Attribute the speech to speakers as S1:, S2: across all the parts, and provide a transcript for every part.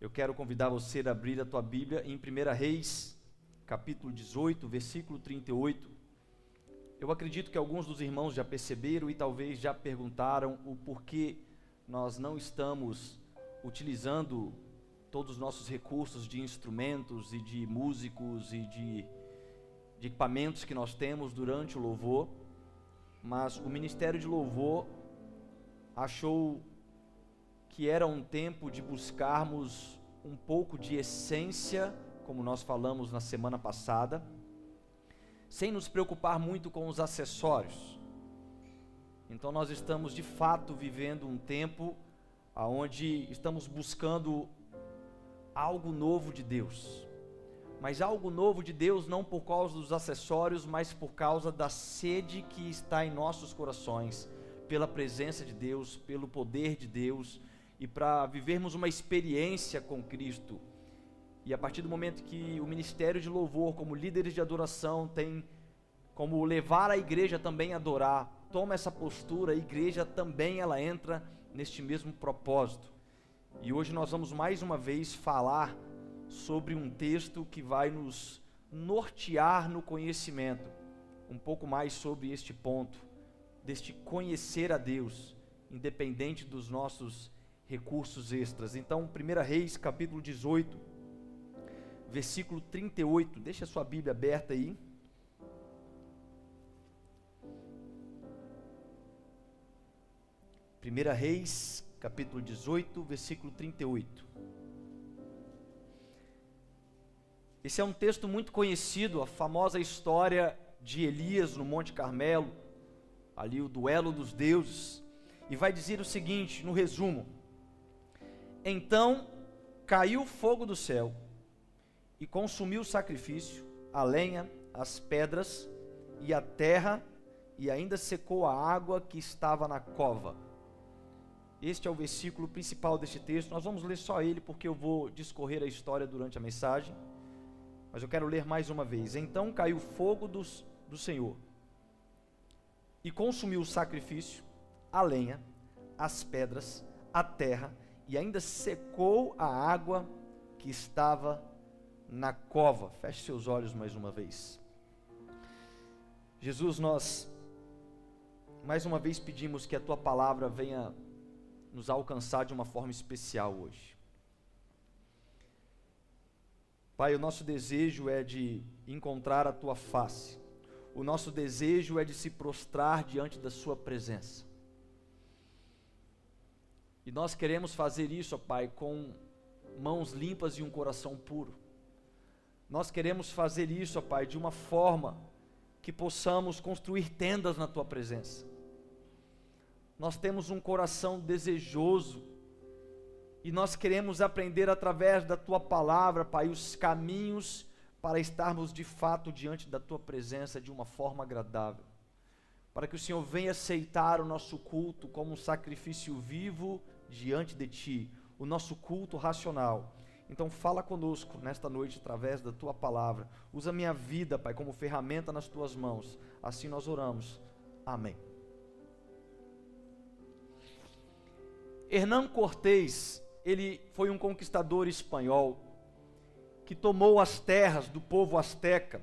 S1: Eu quero convidar você a abrir a tua Bíblia em 1 Reis, capítulo 18, versículo 38. Eu acredito que alguns dos irmãos já perceberam e talvez já perguntaram o porquê nós não estamos utilizando todos os nossos recursos de instrumentos e de músicos e de, de equipamentos que nós temos durante o louvor, mas o ministério de louvor achou que era um tempo de buscarmos um pouco de essência, como nós falamos na semana passada, sem nos preocupar muito com os acessórios. Então nós estamos de fato vivendo um tempo aonde estamos buscando algo novo de Deus. Mas algo novo de Deus não por causa dos acessórios, mas por causa da sede que está em nossos corações, pela presença de Deus, pelo poder de Deus e para vivermos uma experiência com Cristo. E a partir do momento que o ministério de louvor, como líderes de adoração, tem como levar a igreja também a adorar, toma essa postura, a igreja também ela entra neste mesmo propósito. E hoje nós vamos mais uma vez falar sobre um texto que vai nos nortear no conhecimento, um pouco mais sobre este ponto, deste conhecer a Deus, independente dos nossos recursos extras. Então, 1 Reis, capítulo 18, versículo 38. Deixa a sua Bíblia aberta aí. Primeira Reis, capítulo 18, versículo 38. Esse é um texto muito conhecido, a famosa história de Elias no Monte Carmelo, ali o duelo dos deuses, e vai dizer o seguinte, no resumo: Então caiu fogo do céu e consumiu o sacrifício, a lenha, as pedras e a terra, e ainda secou a água que estava na cova. Este é o versículo principal deste texto. Nós vamos ler só ele porque eu vou discorrer a história durante a mensagem. Mas eu quero ler mais uma vez. Então caiu fogo dos, do Senhor e consumiu o sacrifício, a lenha, as pedras, a terra e ainda secou a água que estava na cova. Feche seus olhos mais uma vez. Jesus, nós mais uma vez pedimos que a tua palavra venha nos alcançar de uma forma especial hoje. Pai, o nosso desejo é de encontrar a tua face. O nosso desejo é de se prostrar diante da sua presença. E nós queremos fazer isso, ó Pai, com mãos limpas e um coração puro. Nós queremos fazer isso, ó Pai, de uma forma que possamos construir tendas na tua presença nós temos um coração desejoso e nós queremos aprender através da tua palavra, Pai, os caminhos para estarmos de fato diante da tua presença de uma forma agradável. Para que o Senhor venha aceitar o nosso culto como um sacrifício vivo diante de ti, o nosso culto racional. Então fala conosco nesta noite através da tua palavra. Usa minha vida, Pai, como ferramenta nas tuas mãos. Assim nós oramos. Amém. Hernán Cortés, ele foi um conquistador espanhol que tomou as terras do povo asteca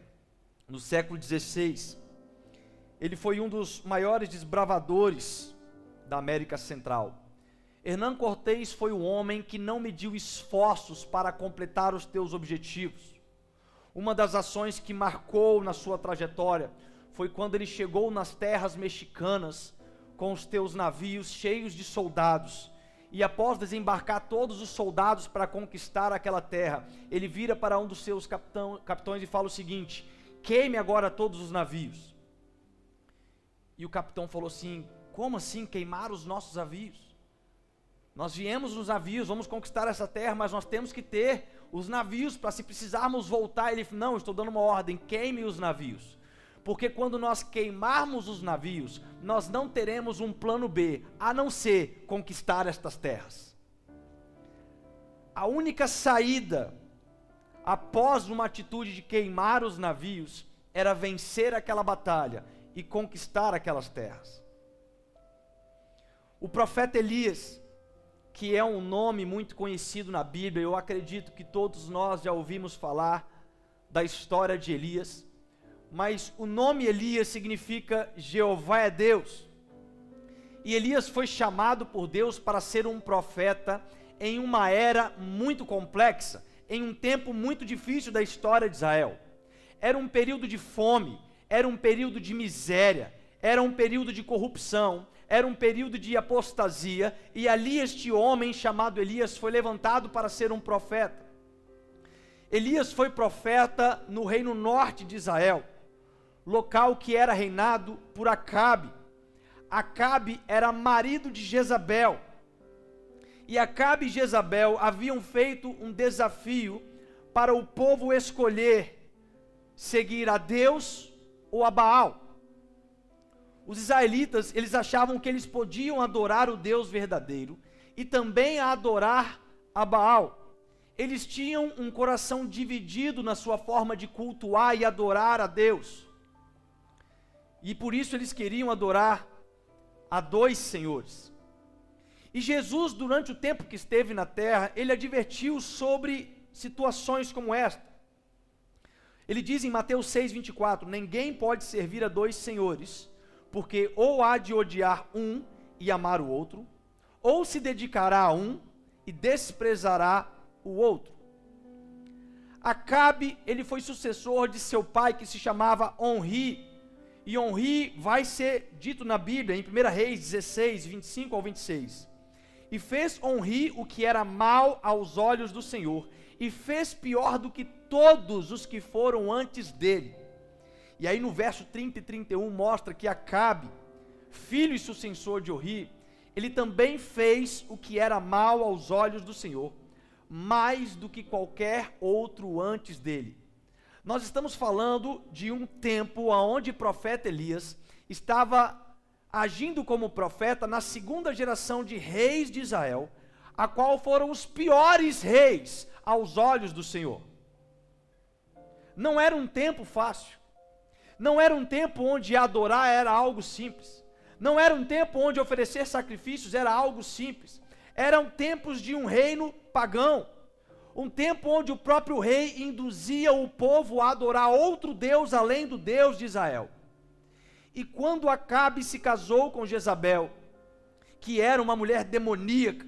S1: no século XVI. Ele foi um dos maiores desbravadores da América Central. Hernán Cortés foi o homem que não mediu esforços para completar os teus objetivos. Uma das ações que marcou na sua trajetória foi quando ele chegou nas terras mexicanas com os teus navios cheios de soldados e após desembarcar todos os soldados para conquistar aquela terra, ele vira para um dos seus capitão, capitões e fala o seguinte: queime agora todos os navios. E o capitão falou assim: como assim queimar os nossos navios? Nós viemos nos navios, vamos conquistar essa terra, mas nós temos que ter os navios para se precisarmos voltar. Ele não, estou dando uma ordem, queime os navios porque quando nós queimarmos os navios, nós não teremos um plano B, a não ser conquistar estas terras. A única saída após uma atitude de queimar os navios era vencer aquela batalha e conquistar aquelas terras. O profeta Elias, que é um nome muito conhecido na Bíblia, eu acredito que todos nós já ouvimos falar da história de Elias, mas o nome Elias significa Jeová é Deus. E Elias foi chamado por Deus para ser um profeta em uma era muito complexa, em um tempo muito difícil da história de Israel. Era um período de fome, era um período de miséria, era um período de corrupção, era um período de apostasia, e ali este homem chamado Elias foi levantado para ser um profeta. Elias foi profeta no reino norte de Israel, local que era reinado por Acabe. Acabe era marido de Jezabel. E Acabe e Jezabel haviam feito um desafio para o povo escolher seguir a Deus ou a Baal. Os israelitas, eles achavam que eles podiam adorar o Deus verdadeiro e também adorar a Baal. Eles tinham um coração dividido na sua forma de cultuar e adorar a Deus. E por isso eles queriam adorar a dois senhores. E Jesus, durante o tempo que esteve na terra, ele advertiu sobre situações como esta. Ele diz em Mateus 6:24: Ninguém pode servir a dois senhores, porque ou há de odiar um e amar o outro, ou se dedicará a um e desprezará o outro. Acabe, ele foi sucessor de seu pai que se chamava Onri. E Onri vai ser dito na Bíblia, em 1 Reis 16, 25 ao 26. E fez Onri o que era mal aos olhos do Senhor, e fez pior do que todos os que foram antes dele. E aí no verso 30 e 31 mostra que Acabe, filho e sucessor de Ori, ele também fez o que era mal aos olhos do Senhor, mais do que qualquer outro antes dele. Nós estamos falando de um tempo onde o profeta Elias estava agindo como profeta na segunda geração de reis de Israel, a qual foram os piores reis aos olhos do Senhor. Não era um tempo fácil. Não era um tempo onde adorar era algo simples. Não era um tempo onde oferecer sacrifícios era algo simples. Eram tempos de um reino pagão. Um tempo onde o próprio rei induzia o povo a adorar outro Deus além do Deus de Israel. E quando Acabe se casou com Jezabel, que era uma mulher demoníaca,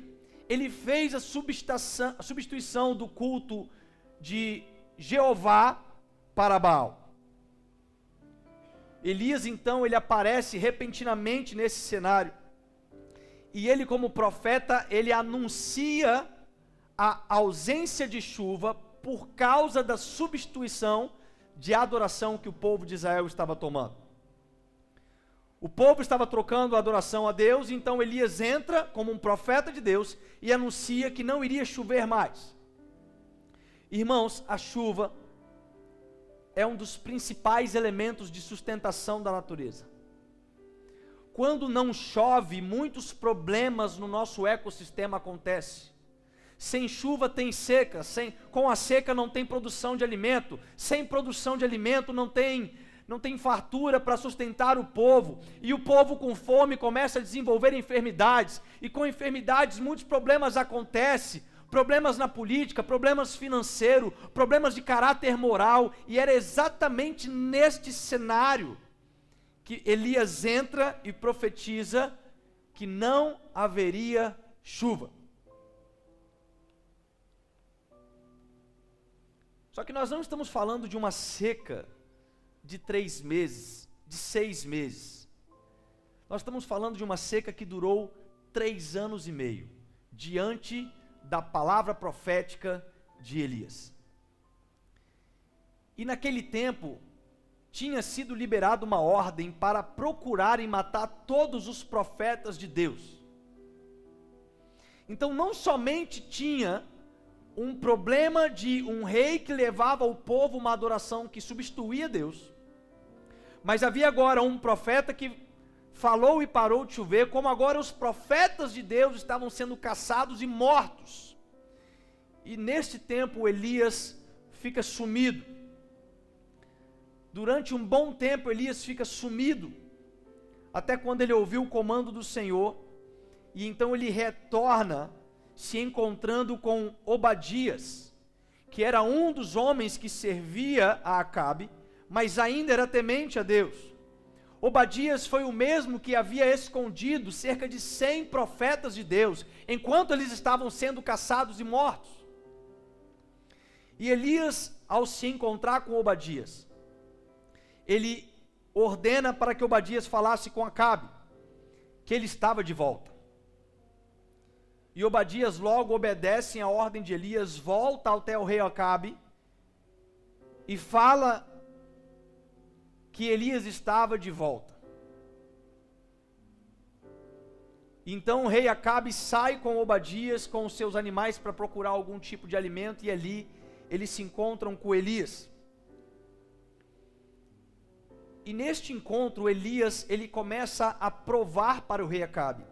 S1: ele fez a substituição do culto de Jeová para Baal. Elias então ele aparece repentinamente nesse cenário. E ele como profeta, ele anuncia a ausência de chuva por causa da substituição de adoração que o povo de Israel estava tomando. O povo estava trocando a adoração a Deus, então Elias entra como um profeta de Deus e anuncia que não iria chover mais. Irmãos, a chuva é um dos principais elementos de sustentação da natureza. Quando não chove, muitos problemas no nosso ecossistema acontecem. Sem chuva tem seca, sem, com a seca não tem produção de alimento, sem produção de alimento não tem não tem fartura para sustentar o povo, e o povo com fome começa a desenvolver enfermidades, e com enfermidades muitos problemas acontecem, problemas na política, problemas financeiros, problemas de caráter moral, e era exatamente neste cenário que Elias entra e profetiza que não haveria chuva. Só que nós não estamos falando de uma seca de três meses, de seis meses. Nós estamos falando de uma seca que durou três anos e meio, diante da palavra profética de Elias. E naquele tempo, tinha sido liberada uma ordem para procurar e matar todos os profetas de Deus. Então, não somente tinha um problema de um rei que levava ao povo uma adoração que substituía Deus, mas havia agora um profeta que falou e parou de chover, como agora os profetas de Deus estavam sendo caçados e mortos. E neste tempo Elias fica sumido. Durante um bom tempo Elias fica sumido, até quando ele ouviu o comando do Senhor, e então ele retorna se encontrando com Obadias, que era um dos homens que servia a Acabe, mas ainda era temente a Deus. Obadias foi o mesmo que havia escondido cerca de 100 profetas de Deus, enquanto eles estavam sendo caçados e mortos. E Elias, ao se encontrar com Obadias, ele ordena para que Obadias falasse com Acabe, que ele estava de volta. E Obadias logo obedece à ordem de Elias, volta até o rei Acabe e fala que Elias estava de volta. Então o rei Acabe sai com Obadias, com os seus animais para procurar algum tipo de alimento e ali eles se encontram com Elias. E neste encontro Elias ele começa a provar para o rei Acabe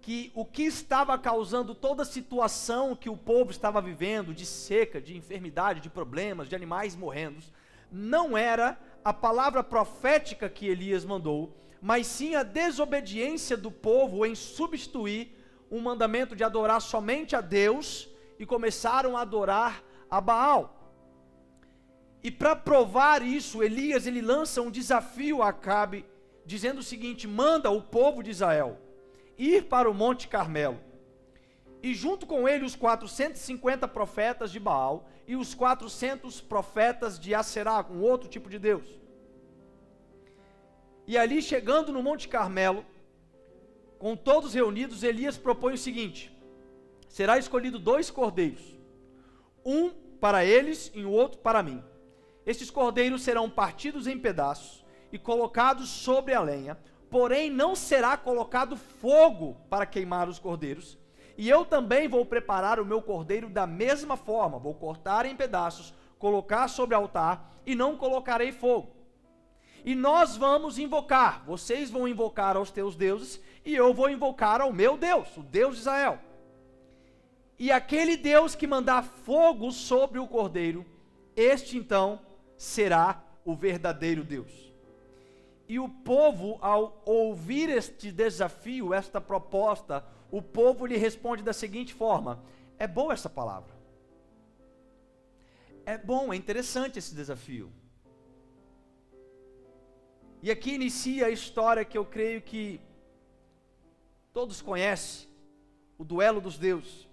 S1: que o que estava causando toda a situação que o povo estava vivendo, de seca, de enfermidade, de problemas, de animais morrendo, não era a palavra profética que Elias mandou, mas sim a desobediência do povo em substituir um mandamento de adorar somente a Deus e começaram a adorar a Baal. E para provar isso, Elias ele lança um desafio a Acabe, dizendo o seguinte: manda o povo de Israel ir para o Monte Carmelo, e junto com ele os 450 profetas de Baal e os 400 profetas de Aserá, um outro tipo de Deus. E ali chegando no Monte Carmelo, com todos reunidos, Elias propõe o seguinte: será escolhido dois cordeiros, um para eles e o outro para mim. Estes cordeiros serão partidos em pedaços e colocados sobre a lenha, porém não será colocado fogo para queimar os cordeiros e eu também vou preparar o meu cordeiro da mesma forma, vou cortar em pedaços, colocar sobre o altar e não colocarei fogo. E nós vamos invocar, vocês vão invocar aos teus deuses e eu vou invocar ao meu Deus, o Deus de Israel. E aquele Deus que mandar fogo sobre o cordeiro, este então será o verdadeiro Deus. E o povo, ao ouvir este desafio, esta proposta, o povo lhe responde da seguinte forma: é boa essa palavra. É bom, é interessante esse desafio. E aqui inicia a história que eu creio que todos conhecem, o duelo dos deuses,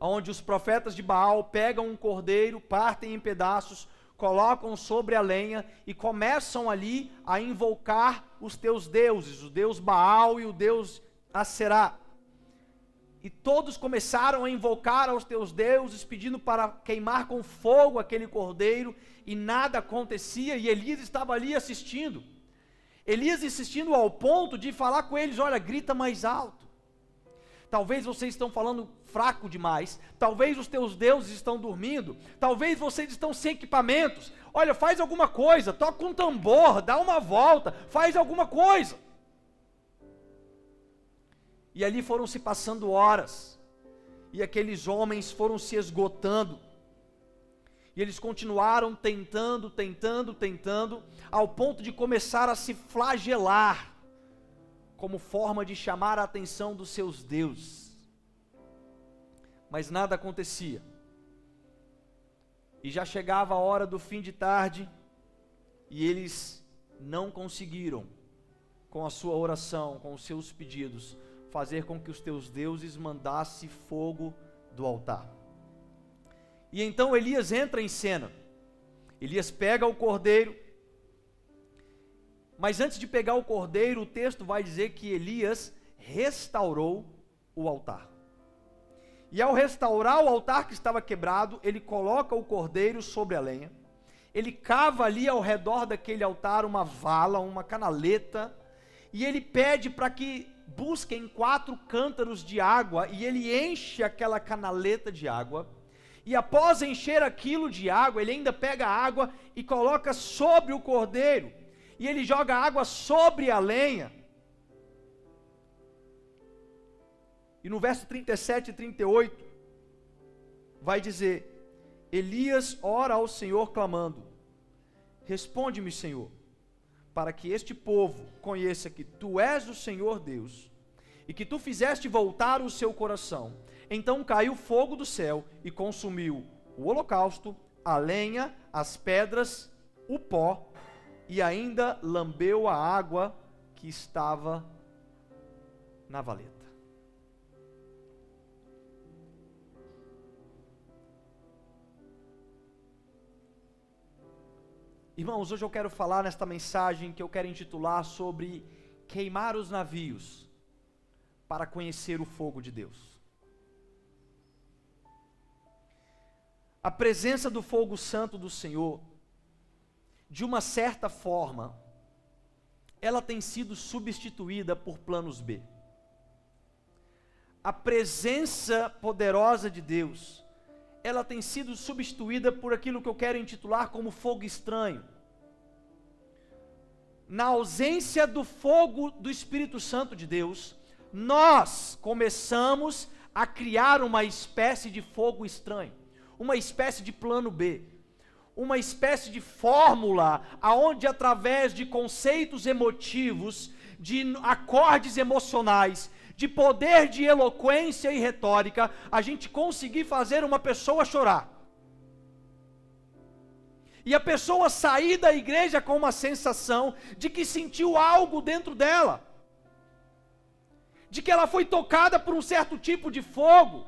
S1: onde os profetas de Baal pegam um cordeiro, partem em pedaços, colocam sobre a lenha e começam ali a invocar os teus deuses, o deus Baal e o deus a será. E todos começaram a invocar aos teus deuses, pedindo para queimar com fogo aquele cordeiro, e nada acontecia, e Elias estava ali assistindo. Elias insistindo ao ponto de falar com eles: olha, grita mais alto. Talvez vocês estão falando fraco demais, talvez os teus deuses estão dormindo, talvez vocês estão sem equipamentos. Olha, faz alguma coisa, toca um tambor, dá uma volta, faz alguma coisa. E ali foram se passando horas, e aqueles homens foram se esgotando. E eles continuaram tentando, tentando, tentando, ao ponto de começar a se flagelar, como forma de chamar a atenção dos seus deuses. Mas nada acontecia. E já chegava a hora do fim de tarde, e eles não conseguiram, com a sua oração, com os seus pedidos, fazer com que os teus deuses mandasse fogo do altar. E então Elias entra em cena. Elias pega o cordeiro. Mas antes de pegar o cordeiro, o texto vai dizer que Elias restaurou o altar. E ao restaurar o altar que estava quebrado, ele coloca o cordeiro sobre a lenha. Ele cava ali ao redor daquele altar uma vala, uma canaleta, e ele pede para que busquem quatro cântaros de água e ele enche aquela canaleta de água. E após encher aquilo de água, ele ainda pega a água e coloca sobre o cordeiro. E ele joga água sobre a lenha. E no verso 37 e 38, vai dizer: Elias ora ao Senhor clamando: Responde-me, Senhor para que este povo conheça que tu és o Senhor Deus e que tu fizeste voltar o seu coração. Então caiu fogo do céu e consumiu o holocausto, a lenha, as pedras, o pó e ainda lambeu a água que estava na valeta. Irmãos, hoje eu quero falar nesta mensagem que eu quero intitular sobre queimar os navios para conhecer o fogo de Deus. A presença do fogo santo do Senhor, de uma certa forma, ela tem sido substituída por planos B. A presença poderosa de Deus, ela tem sido substituída por aquilo que eu quero intitular como fogo estranho. Na ausência do fogo do Espírito Santo de Deus, nós começamos a criar uma espécie de fogo estranho, uma espécie de plano B, uma espécie de fórmula aonde através de conceitos emotivos, de acordes emocionais, de poder de eloquência e retórica, a gente conseguir fazer uma pessoa chorar. E a pessoa sair da igreja com uma sensação de que sentiu algo dentro dela, de que ela foi tocada por um certo tipo de fogo,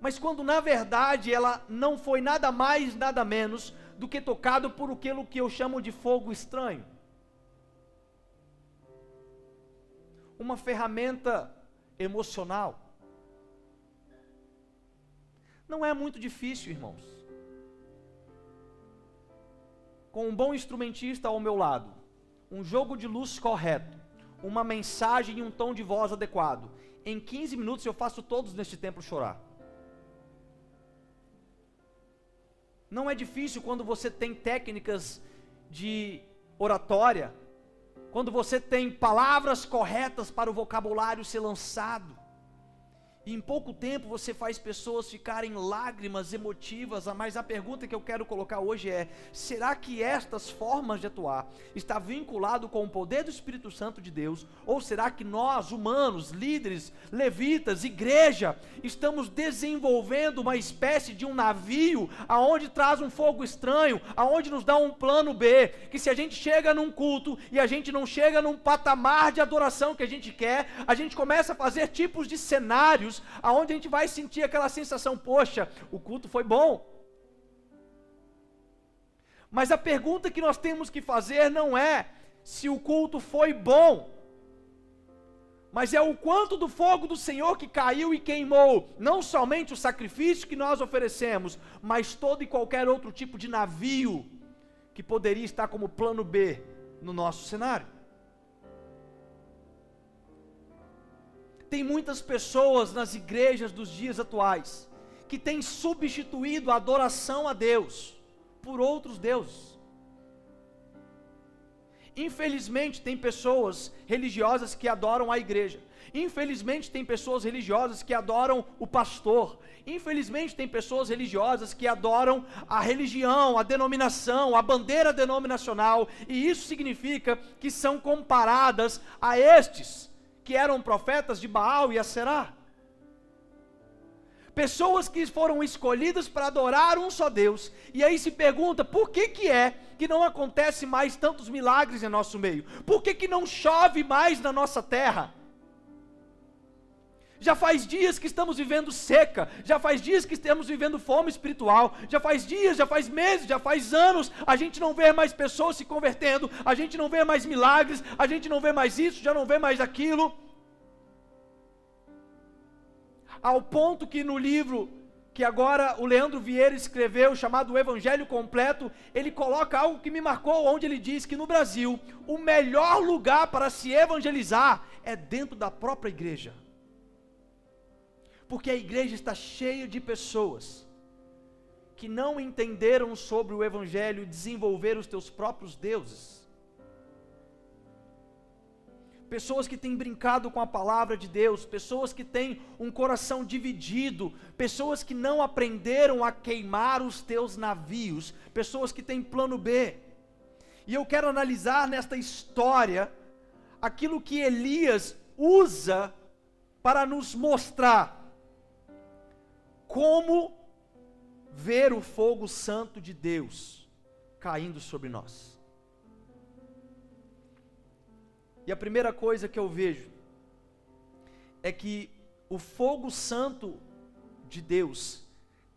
S1: mas quando na verdade ela não foi nada mais, nada menos do que tocado por aquilo que eu chamo de fogo estranho. Uma ferramenta emocional. Não é muito difícil, irmãos. Com um bom instrumentista ao meu lado, um jogo de luz correto, uma mensagem e um tom de voz adequado, em 15 minutos eu faço todos neste templo chorar. Não é difícil quando você tem técnicas de oratória, quando você tem palavras corretas para o vocabulário ser lançado. E em pouco tempo você faz pessoas ficarem lágrimas emotivas, mas a pergunta que eu quero colocar hoje é: será que estas formas de atuar está vinculado com o poder do Espírito Santo de Deus, ou será que nós, humanos, líderes, levitas, igreja, estamos desenvolvendo uma espécie de um navio aonde traz um fogo estranho, aonde nos dá um plano B, que se a gente chega num culto e a gente não chega num patamar de adoração que a gente quer, a gente começa a fazer tipos de cenários aonde a gente vai sentir aquela sensação, poxa, o culto foi bom. Mas a pergunta que nós temos que fazer não é se o culto foi bom, mas é o quanto do fogo do Senhor que caiu e queimou, não somente o sacrifício que nós oferecemos, mas todo e qualquer outro tipo de navio que poderia estar como plano B no nosso cenário. Tem muitas pessoas nas igrejas dos dias atuais que têm substituído a adoração a Deus por outros deuses. Infelizmente, tem pessoas religiosas que adoram a igreja. Infelizmente, tem pessoas religiosas que adoram o pastor. Infelizmente, tem pessoas religiosas que adoram a religião, a denominação, a bandeira denominacional. E isso significa que são comparadas a estes que eram profetas de Baal e Aserá. Pessoas que foram escolhidas para adorar um só Deus. E aí se pergunta, por que que é que não acontece mais tantos milagres em nosso meio? Por que que não chove mais na nossa terra? Já faz dias que estamos vivendo seca, já faz dias que estamos vivendo fome espiritual, já faz dias, já faz meses, já faz anos, a gente não vê mais pessoas se convertendo, a gente não vê mais milagres, a gente não vê mais isso, já não vê mais aquilo. Ao ponto que no livro que agora o Leandro Vieira escreveu, chamado o Evangelho Completo, ele coloca algo que me marcou, onde ele diz que no Brasil, o melhor lugar para se evangelizar é dentro da própria igreja porque a igreja está cheia de pessoas que não entenderam sobre o Evangelho desenvolveram os teus próprios deuses. Pessoas que têm brincado com a palavra de Deus, pessoas que têm um coração dividido, pessoas que não aprenderam a queimar os teus navios, pessoas que têm plano B. E eu quero analisar nesta história aquilo que Elias usa para nos mostrar como ver o fogo santo de Deus caindo sobre nós. E a primeira coisa que eu vejo é que o fogo santo de Deus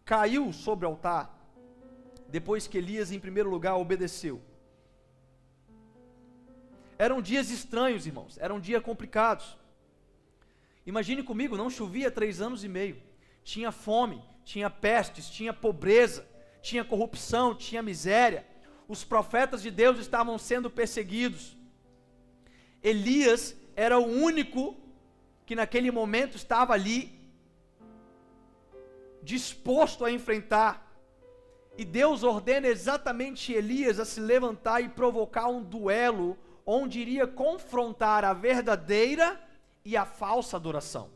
S1: caiu sobre o altar depois que Elias, em primeiro lugar, obedeceu. Eram dias estranhos, irmãos, eram dias complicados. Imagine comigo, não chovia três anos e meio, tinha fome, tinha pestes, tinha pobreza, tinha corrupção, tinha miséria. Os profetas de Deus estavam sendo perseguidos. Elias era o único que naquele momento estava ali disposto a enfrentar. E Deus ordena exatamente Elias a se levantar e provocar um duelo onde iria confrontar a verdadeira e a falsa adoração.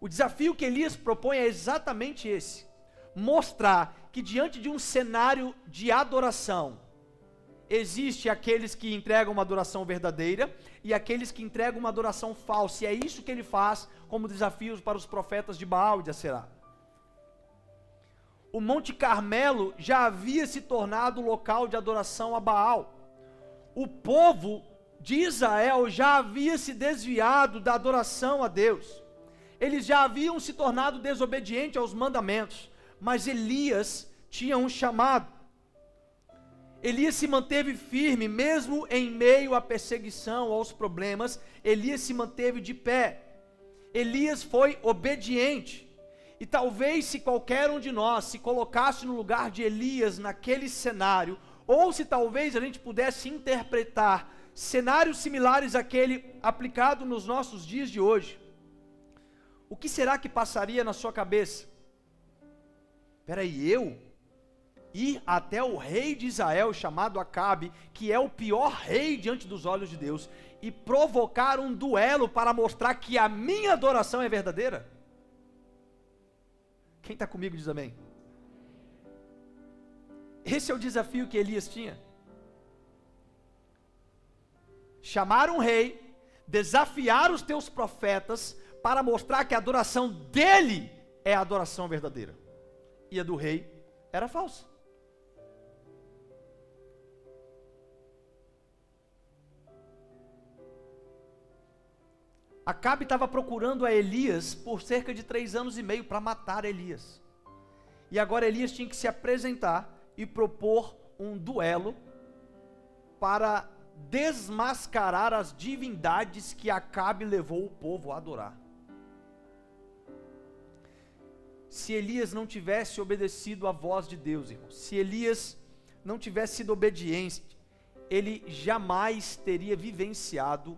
S1: O desafio que Elias propõe é exatamente esse: mostrar que diante de um cenário de adoração, existe aqueles que entregam uma adoração verdadeira e aqueles que entregam uma adoração falsa. E é isso que ele faz como desafios para os profetas de Baal e de Aserá. O Monte Carmelo já havia se tornado local de adoração a Baal. O povo de Israel já havia se desviado da adoração a Deus. Eles já haviam se tornado desobedientes aos mandamentos, mas Elias tinha um chamado. Elias se manteve firme, mesmo em meio à perseguição, aos problemas, Elias se manteve de pé. Elias foi obediente. E talvez se qualquer um de nós se colocasse no lugar de Elias naquele cenário, ou se talvez a gente pudesse interpretar cenários similares àquele aplicado nos nossos dias de hoje, o que será que passaria na sua cabeça? Peraí, eu ir até o rei de Israel, chamado Acabe, que é o pior rei diante dos olhos de Deus, e provocar um duelo para mostrar que a minha adoração é verdadeira? Quem está comigo diz amém. Esse é o desafio que Elias tinha. Chamar um rei, desafiar os teus profetas para mostrar que a adoração dele é a adoração verdadeira. E a do rei era falsa. Acabe estava procurando a Elias por cerca de três anos e meio para matar Elias. E agora Elias tinha que se apresentar e propor um duelo para desmascarar as divindades que Acabe levou o povo a adorar. Se Elias não tivesse obedecido à voz de Deus, irmão, se Elias não tivesse sido obediente, ele jamais teria vivenciado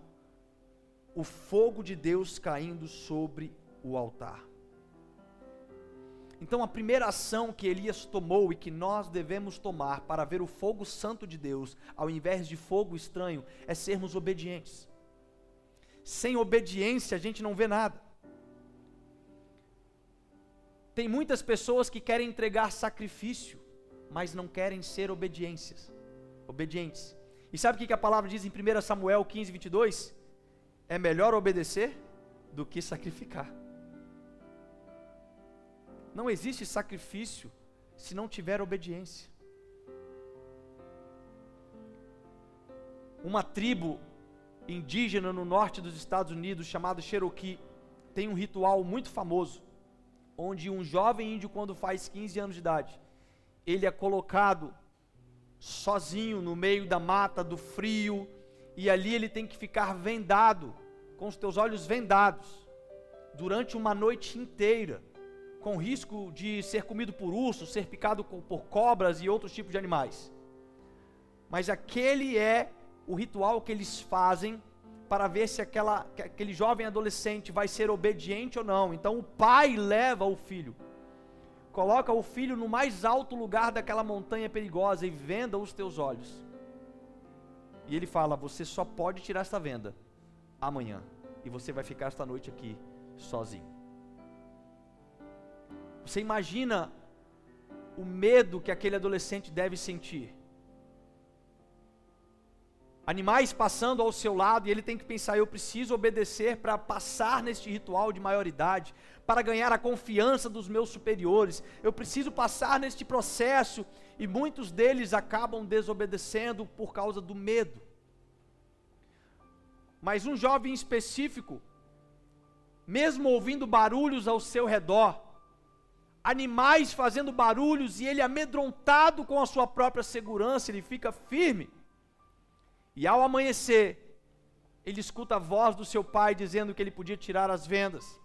S1: o fogo de Deus caindo sobre o altar. Então, a primeira ação que Elias tomou e que nós devemos tomar para ver o fogo santo de Deus, ao invés de fogo estranho, é sermos obedientes. Sem obediência, a gente não vê nada. Tem muitas pessoas que querem entregar sacrifício, mas não querem ser obediências, obedientes. E sabe o que a palavra diz em 1 Samuel 15, 22? é melhor obedecer do que sacrificar. Não existe sacrifício se não tiver obediência. Uma tribo indígena no norte dos Estados Unidos chamada Cherokee tem um ritual muito famoso, onde um jovem índio quando faz 15 anos de idade, ele é colocado sozinho no meio da mata, do frio, e ali ele tem que ficar vendado, com os teus olhos vendados, durante uma noite inteira, com risco de ser comido por ursos, ser picado por cobras e outros tipos de animais. Mas aquele é o ritual que eles fazem para ver se aquela, aquele jovem adolescente vai ser obediente ou não. Então o pai leva o filho, coloca o filho no mais alto lugar daquela montanha perigosa e venda os teus olhos. E ele fala: Você só pode tirar esta venda amanhã. E você vai ficar esta noite aqui sozinho. Você imagina o medo que aquele adolescente deve sentir? Animais passando ao seu lado, e ele tem que pensar: eu preciso obedecer para passar neste ritual de maioridade, para ganhar a confiança dos meus superiores, eu preciso passar neste processo, e muitos deles acabam desobedecendo por causa do medo. Mas um jovem específico, mesmo ouvindo barulhos ao seu redor, animais fazendo barulhos e ele amedrontado com a sua própria segurança, ele fica firme e ao amanhecer, ele escuta a voz do seu pai dizendo que ele podia tirar as vendas.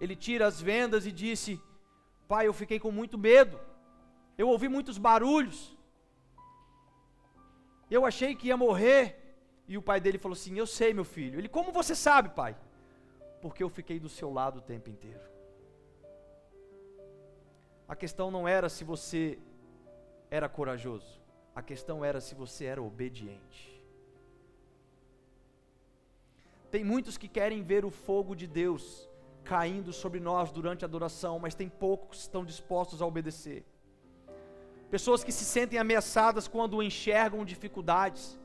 S1: Ele tira as vendas e disse: Pai, eu fiquei com muito medo. Eu ouvi muitos barulhos. Eu achei que ia morrer. E o pai dele falou assim: Eu sei, meu filho. Ele, como você sabe, pai? Porque eu fiquei do seu lado o tempo inteiro. A questão não era se você era corajoso. A questão era se você era obediente. Tem muitos que querem ver o fogo de Deus caindo sobre nós durante a adoração, mas tem poucos que estão dispostos a obedecer. Pessoas que se sentem ameaçadas quando enxergam dificuldades.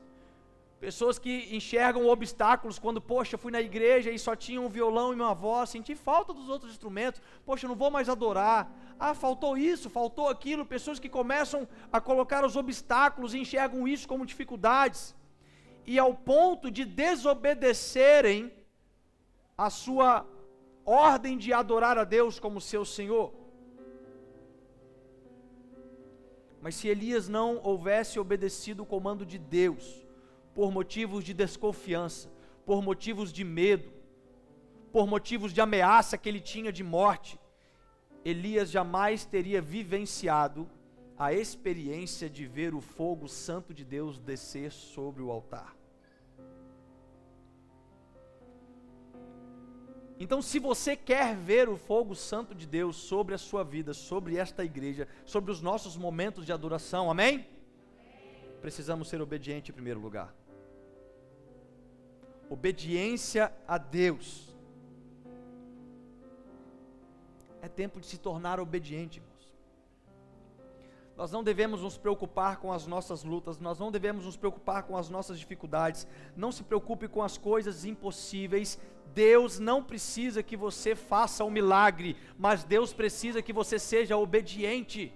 S1: Pessoas que enxergam obstáculos quando, poxa, fui na igreja e só tinha um violão e uma voz, senti falta dos outros instrumentos, poxa, não vou mais adorar. Ah, faltou isso, faltou aquilo. Pessoas que começam a colocar os obstáculos e enxergam isso como dificuldades. E ao ponto de desobedecerem a sua ordem de adorar a Deus como seu Senhor. Mas se Elias não houvesse obedecido o comando de Deus, por motivos de desconfiança, por motivos de medo, por motivos de ameaça que ele tinha de morte, Elias jamais teria vivenciado a experiência de ver o fogo santo de Deus descer sobre o altar. Então, se você quer ver o fogo santo de Deus sobre a sua vida, sobre esta igreja, sobre os nossos momentos de adoração, amém? Precisamos ser obedientes em primeiro lugar obediência a Deus. É tempo de se tornar obediente, irmãos. Nós não devemos nos preocupar com as nossas lutas, nós não devemos nos preocupar com as nossas dificuldades. Não se preocupe com as coisas impossíveis. Deus não precisa que você faça um milagre, mas Deus precisa que você seja obediente.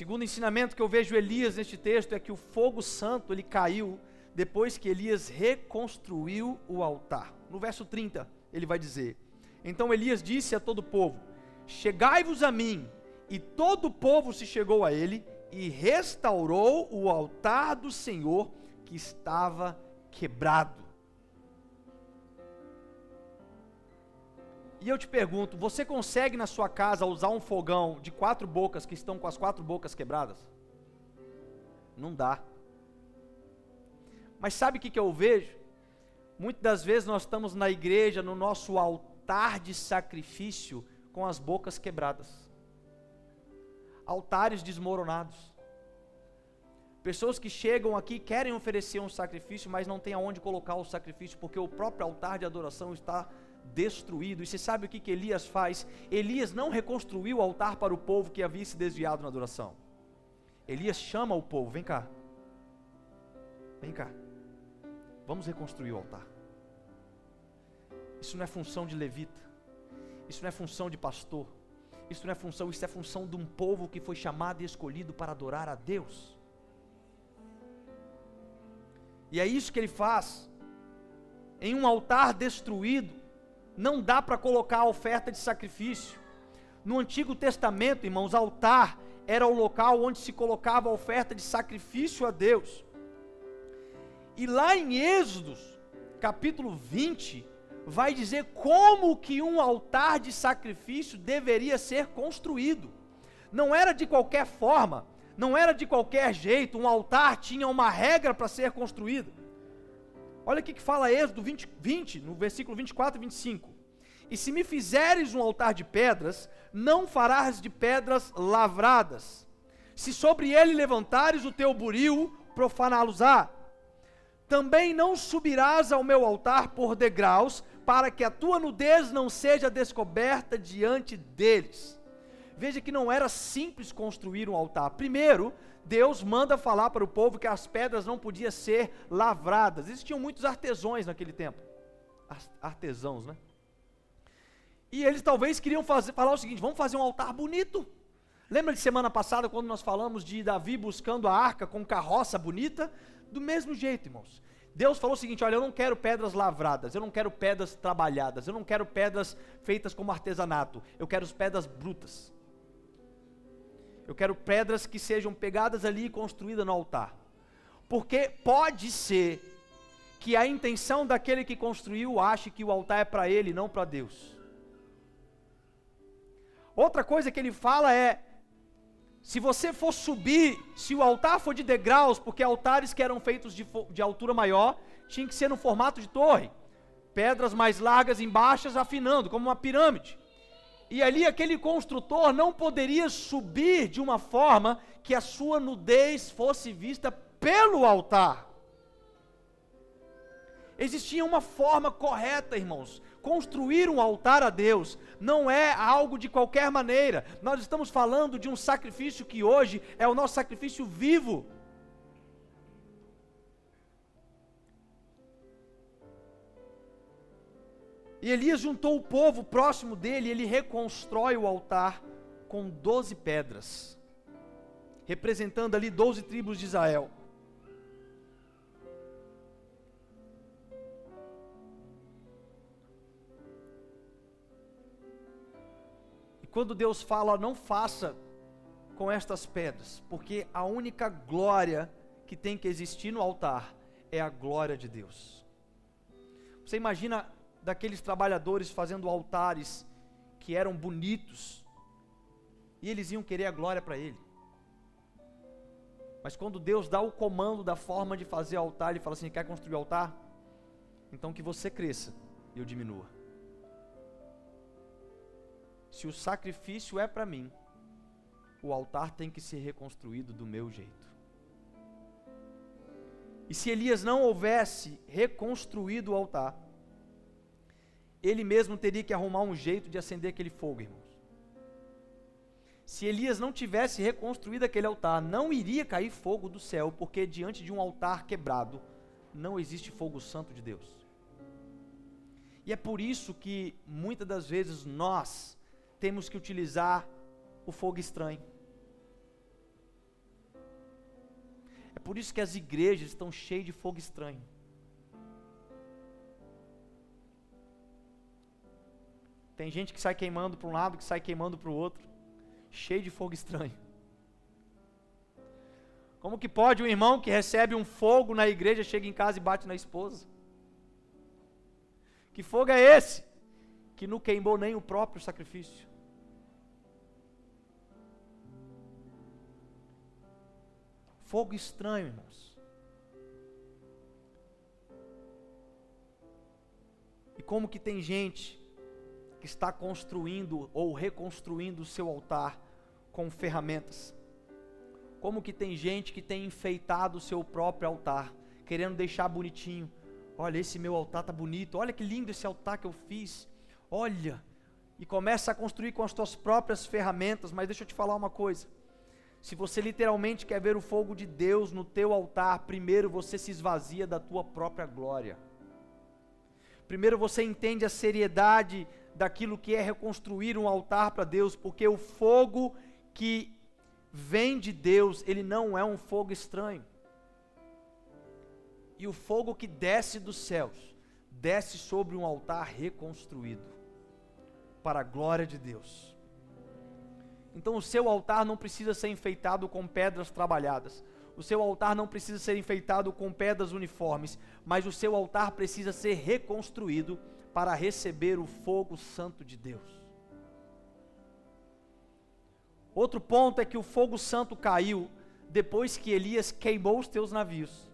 S1: Segundo ensinamento que eu vejo Elias neste texto é que o fogo santo ele caiu depois que Elias reconstruiu o altar. No verso 30, ele vai dizer: Então Elias disse a todo o povo: Chegai-vos a mim. E todo o povo se chegou a ele e restaurou o altar do Senhor que estava quebrado. E eu te pergunto, você consegue na sua casa usar um fogão de quatro bocas que estão com as quatro bocas quebradas? Não dá. Mas sabe o que, eu vejo? Muitas das vezes nós estamos na igreja, no nosso altar de sacrifício, com as bocas quebradas, altares desmoronados. Pessoas que chegam aqui querem oferecer um sacrifício, mas não tem aonde colocar o sacrifício, porque o próprio altar de adoração está destruído. E você sabe o que, que Elias faz? Elias não reconstruiu o altar para o povo que havia se desviado na adoração. Elias chama o povo: vem cá, vem cá, vamos reconstruir o altar. Isso não é função de levita, isso não é função de pastor, isso não é função, isso é função de um povo que foi chamado e escolhido para adorar a Deus. E é isso que ele faz. Em um altar destruído, não dá para colocar a oferta de sacrifício. No Antigo Testamento, irmãos, altar era o local onde se colocava a oferta de sacrifício a Deus. E lá em Êxodos, capítulo 20, vai dizer como que um altar de sacrifício deveria ser construído. Não era de qualquer forma, não era de qualquer jeito, um altar tinha uma regra para ser construído. Olha o que fala Êxodo 20, 20, no versículo 24 e 25. E se me fizeres um altar de pedras, não farás de pedras lavradas. Se sobre ele levantares o teu buril, profaná-los-á. Também não subirás ao meu altar por degraus, para que a tua nudez não seja descoberta diante deles. veja que não era simples construir um altar. Primeiro, Deus manda falar para o povo que as pedras não podiam ser lavradas. Existiam muitos artesãos naquele tempo. Artesãos, né? E eles talvez queriam fazer, falar o seguinte: vamos fazer um altar bonito. Lembra de semana passada quando nós falamos de Davi buscando a arca com carroça bonita? Do mesmo jeito, irmãos. Deus falou o seguinte: olha, eu não quero pedras lavradas, eu não quero pedras trabalhadas, eu não quero pedras feitas como artesanato, eu quero as pedras brutas. Eu quero pedras que sejam pegadas ali e construídas no altar. Porque pode ser que a intenção daquele que construiu ache que o altar é para ele, não para Deus. Outra coisa que ele fala é: se você for subir, se o altar for de degraus, porque altares que eram feitos de, de altura maior, tinha que ser no formato de torre, pedras mais largas embaixo, afinando, como uma pirâmide. E ali aquele construtor não poderia subir de uma forma que a sua nudez fosse vista pelo altar. Existia uma forma correta, irmãos. Construir um altar a Deus não é algo de qualquer maneira. Nós estamos falando de um sacrifício que hoje é o nosso sacrifício vivo. E Elias juntou o povo próximo dele, e ele reconstrói o altar com doze pedras, representando ali doze tribos de Israel. Quando Deus fala, não faça com estas pedras, porque a única glória que tem que existir no altar é a glória de Deus. Você imagina daqueles trabalhadores fazendo altares que eram bonitos, e eles iam querer a glória para ele. Mas quando Deus dá o comando da forma de fazer altar, ele fala assim: quer construir altar? Então que você cresça e eu diminua. Se o sacrifício é para mim, o altar tem que ser reconstruído do meu jeito. E se Elias não houvesse reconstruído o altar, ele mesmo teria que arrumar um jeito de acender aquele fogo, irmãos. Se Elias não tivesse reconstruído aquele altar, não iria cair fogo do céu, porque diante de um altar quebrado não existe fogo santo de Deus. E é por isso que muitas das vezes nós temos que utilizar o fogo estranho. É por isso que as igrejas estão cheias de fogo estranho. Tem gente que sai queimando para um lado, que sai queimando para o outro, cheio de fogo estranho. Como que pode um irmão que recebe um fogo na igreja chega em casa e bate na esposa? Que fogo é esse? Que não queimou nem o próprio sacrifício. Fogo estranho, irmãos. E como que tem gente que está construindo ou reconstruindo o seu altar com ferramentas. Como que tem gente que tem enfeitado o seu próprio altar, querendo deixar bonitinho. Olha, esse meu altar tá bonito. Olha que lindo esse altar que eu fiz. Olha, e começa a construir com as tuas próprias ferramentas, mas deixa eu te falar uma coisa. Se você literalmente quer ver o fogo de Deus no teu altar, primeiro você se esvazia da tua própria glória. Primeiro você entende a seriedade daquilo que é reconstruir um altar para Deus, porque o fogo que vem de Deus, ele não é um fogo estranho. E o fogo que desce dos céus, desce sobre um altar reconstruído, para a glória de Deus. Então o seu altar não precisa ser enfeitado com pedras trabalhadas. O seu altar não precisa ser enfeitado com pedras uniformes, mas o seu altar precisa ser reconstruído para receber o fogo santo de Deus. Outro ponto é que o fogo santo caiu depois que Elias queimou os teus navios.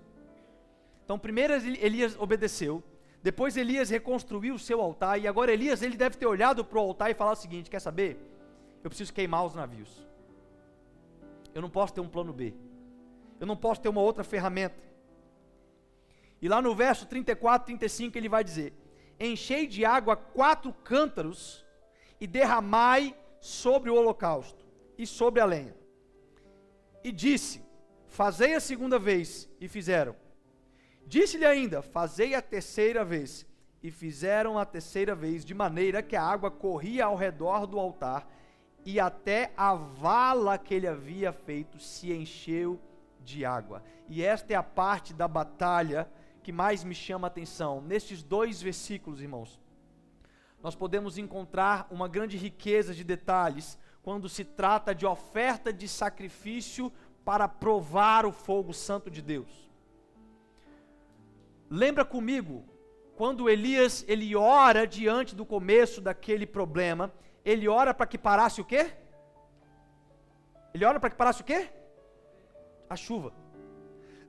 S1: Então, primeiro Elias obedeceu, depois Elias reconstruiu o seu altar, e agora Elias ele deve ter olhado para o altar e falar o seguinte: quer saber? Eu preciso queimar os navios. Eu não posso ter um plano B. Eu não posso ter uma outra ferramenta. E lá no verso 34, 35 ele vai dizer: enchei de água quatro cântaros e derramai sobre o holocausto e sobre a lenha. E disse: Fazei a segunda vez, e fizeram. Disse-lhe ainda: Fazei a terceira vez, e fizeram a terceira vez, de maneira que a água corria ao redor do altar, e até a vala que ele havia feito se encheu de água. E esta é a parte da batalha que mais me chama a atenção. Nestes dois versículos, irmãos, nós podemos encontrar uma grande riqueza de detalhes quando se trata de oferta de sacrifício para provar o fogo santo de Deus. Lembra comigo, quando Elias ele ora diante do começo daquele problema, ele ora para que parasse o quê? Ele ora para que parasse o quê? A chuva.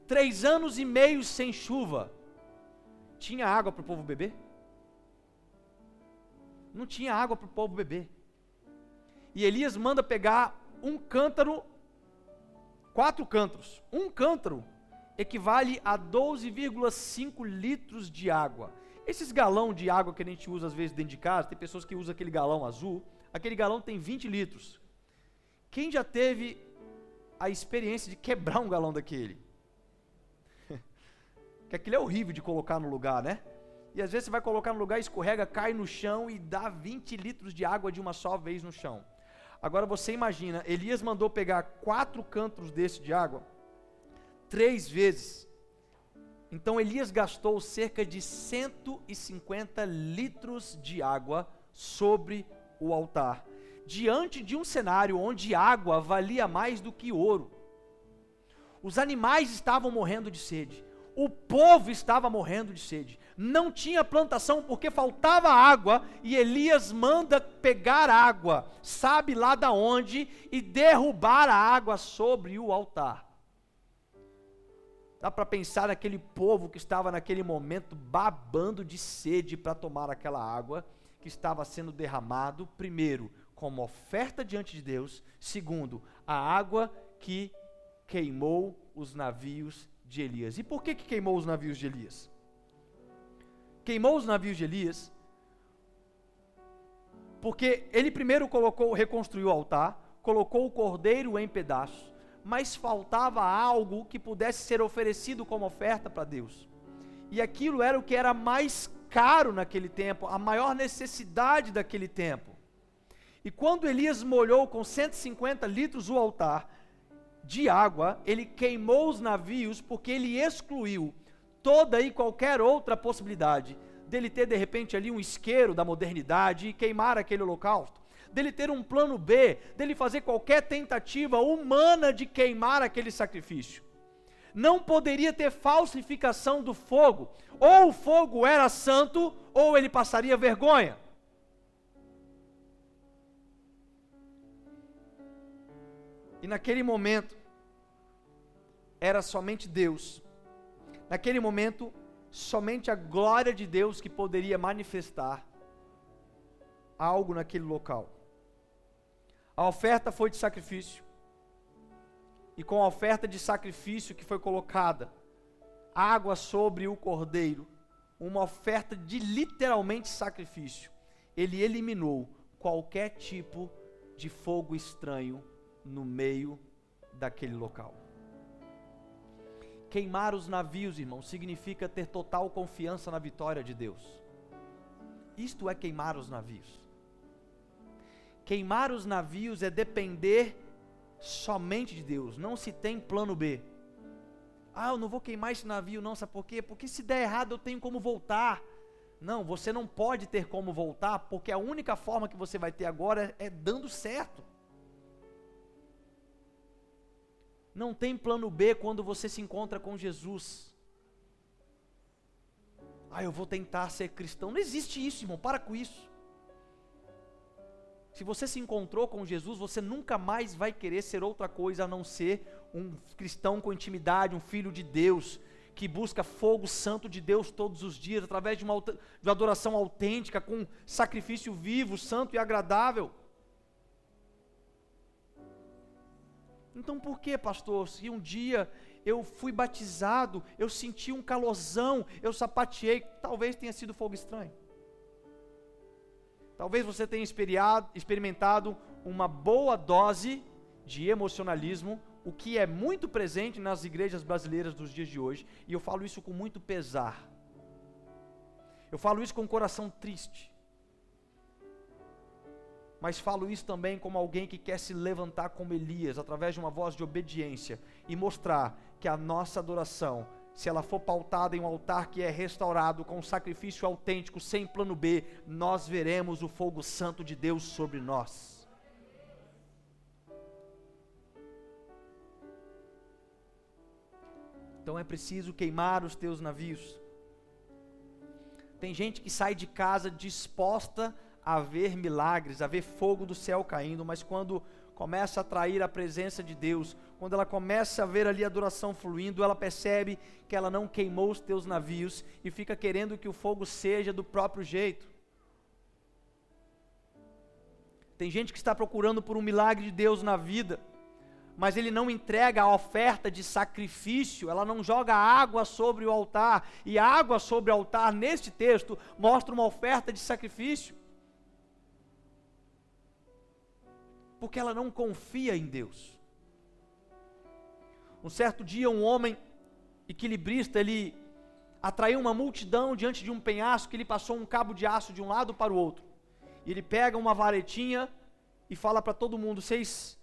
S1: Três anos e meio sem chuva. Tinha água para o povo beber? Não tinha água para o povo beber. E Elias manda pegar um cântaro, quatro cântaros. Um cântaro equivale a 12,5 litros de água. Esses galão de água que a gente usa às vezes dentro de casa, tem pessoas que usam aquele galão azul, aquele galão tem 20 litros. Quem já teve a experiência de quebrar um galão daquele? que aquilo é horrível de colocar no lugar, né? E às vezes você vai colocar no lugar, escorrega, cai no chão e dá 20 litros de água de uma só vez no chão. Agora você imagina, Elias mandou pegar quatro cantos desse de água, três vezes. Então Elias gastou cerca de 150 litros de água sobre o altar, diante de um cenário onde água valia mais do que ouro. Os animais estavam morrendo de sede, o povo estava morrendo de sede não tinha plantação porque faltava água, e Elias manda pegar água, sabe lá da onde, e derrubar a água sobre o altar. Dá para pensar naquele povo que estava naquele momento babando de sede para tomar aquela água que estava sendo derramado, primeiro, como oferta diante de Deus, segundo, a água que queimou os navios de Elias. E por que, que queimou os navios de Elias? queimou os navios de Elias, porque ele primeiro colocou, reconstruiu o altar, colocou o cordeiro em pedaços, mas faltava algo que pudesse ser oferecido como oferta para Deus. E aquilo era o que era mais caro naquele tempo, a maior necessidade daquele tempo. E quando Elias molhou com 150 litros o altar de água, ele queimou os navios porque ele excluiu toda e qualquer outra possibilidade dele ter de repente ali um isqueiro da modernidade e queimar aquele holocausto, dele ter um plano B, dele fazer qualquer tentativa humana de queimar aquele sacrifício. Não poderia ter falsificação do fogo. Ou o fogo era santo, ou ele passaria vergonha. E naquele momento, era somente Deus Naquele momento, somente a glória de Deus que poderia manifestar algo naquele local. A oferta foi de sacrifício. E com a oferta de sacrifício que foi colocada, água sobre o cordeiro, uma oferta de literalmente sacrifício, ele eliminou qualquer tipo de fogo estranho no meio daquele local. Queimar os navios, irmão, significa ter total confiança na vitória de Deus. Isto é queimar os navios. Queimar os navios é depender somente de Deus, não se tem plano B. Ah, eu não vou queimar esse navio, não, sabe por quê? Porque se der errado eu tenho como voltar. Não, você não pode ter como voltar, porque a única forma que você vai ter agora é, dando certo. Não tem plano B quando você se encontra com Jesus. Ah, eu vou tentar ser cristão. Não existe isso, irmão. Para com isso. Se você se encontrou com Jesus, você nunca mais vai querer ser outra coisa a não ser um cristão com intimidade, um filho de Deus, que busca fogo santo de Deus todos os dias, através de uma, de uma adoração autêntica, com sacrifício vivo, santo e agradável. Então por que, pastor? Se um dia eu fui batizado, eu senti um calosão, eu sapateei, talvez tenha sido fogo estranho. Talvez você tenha experimentado uma boa dose de emocionalismo, o que é muito presente nas igrejas brasileiras dos dias de hoje, e eu falo isso com muito pesar. Eu falo isso com o coração triste. Mas falo isso também como alguém que quer se levantar como Elias, através de uma voz de obediência, e mostrar que a nossa adoração, se ela for pautada em um altar que é restaurado com um sacrifício autêntico, sem plano B, nós veremos o fogo santo de Deus sobre nós. Então é preciso queimar os teus navios. Tem gente que sai de casa disposta a ver milagres, a ver fogo do céu caindo, mas quando começa a atrair a presença de Deus, quando ela começa a ver ali a adoração fluindo, ela percebe que ela não queimou os teus navios e fica querendo que o fogo seja do próprio jeito. Tem gente que está procurando por um milagre de Deus na vida, mas ele não entrega a oferta de sacrifício, ela não joga água sobre o altar, e água sobre o altar, neste texto, mostra uma oferta de sacrifício. Porque ela não confia em Deus. Um certo dia, um homem equilibrista, ele atraiu uma multidão diante de um penhasco que ele passou um cabo de aço de um lado para o outro. E ele pega uma varetinha e fala para todo mundo: Vocês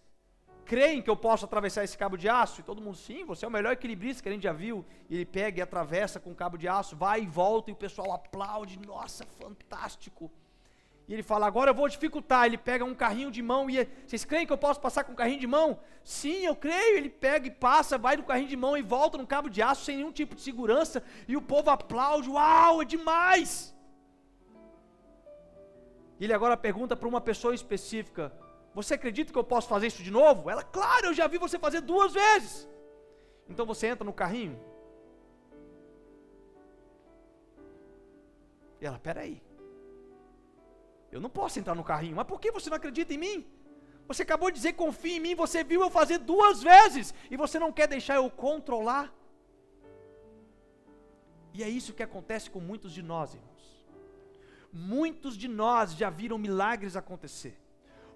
S1: creem que eu posso atravessar esse cabo de aço? E todo mundo, sim, você é o melhor equilibrista que a gente já viu. E ele pega e atravessa com o cabo de aço, vai e volta, e o pessoal aplaude, nossa, fantástico. E ele fala, agora eu vou dificultar. Ele pega um carrinho de mão e vocês creem que eu posso passar com um carrinho de mão? Sim, eu creio. Ele pega e passa, vai no carrinho de mão e volta no cabo de aço sem nenhum tipo de segurança. E o povo aplaude, uau, é demais. Ele agora pergunta para uma pessoa específica: você acredita que eu posso fazer isso de novo? Ela, claro, eu já vi você fazer duas vezes. Então você entra no carrinho. E ela, peraí. Eu não posso entrar no carrinho. Mas por que você não acredita em mim? Você acabou de dizer confia em mim, você viu eu fazer duas vezes e você não quer deixar eu controlar. E é isso que acontece com muitos de nós, irmãos. Muitos de nós já viram milagres acontecer.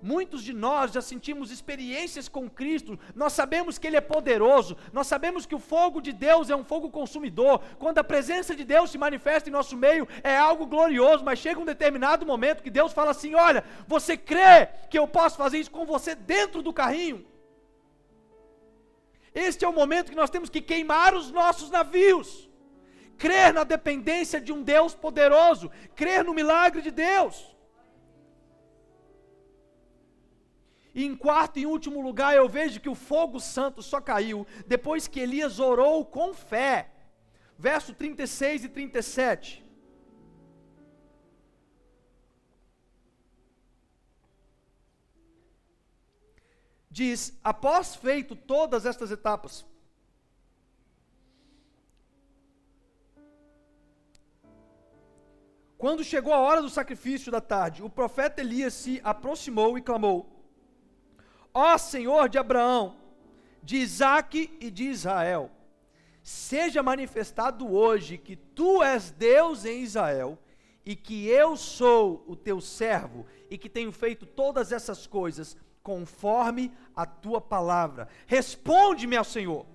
S1: Muitos de nós já sentimos experiências com Cristo, nós sabemos que Ele é poderoso, nós sabemos que o fogo de Deus é um fogo consumidor, quando a presença de Deus se manifesta em nosso meio, é algo glorioso, mas chega um determinado momento que Deus fala assim: Olha, você crê que eu posso fazer isso com você dentro do carrinho? Este é o momento que nós temos que queimar os nossos navios, crer na dependência de um Deus poderoso, crer no milagre de Deus. E em quarto e último lugar, eu vejo que o fogo santo só caiu depois que Elias orou com fé. Verso 36 e 37. Diz: após feito todas estas etapas, quando chegou a hora do sacrifício da tarde, o profeta Elias se aproximou e clamou: Ó Senhor de Abraão, de Isaac e de Israel, seja manifestado hoje que tu és Deus em Israel e que eu sou o teu servo e que tenho feito todas essas coisas conforme a tua palavra. Responde-me ao Senhor.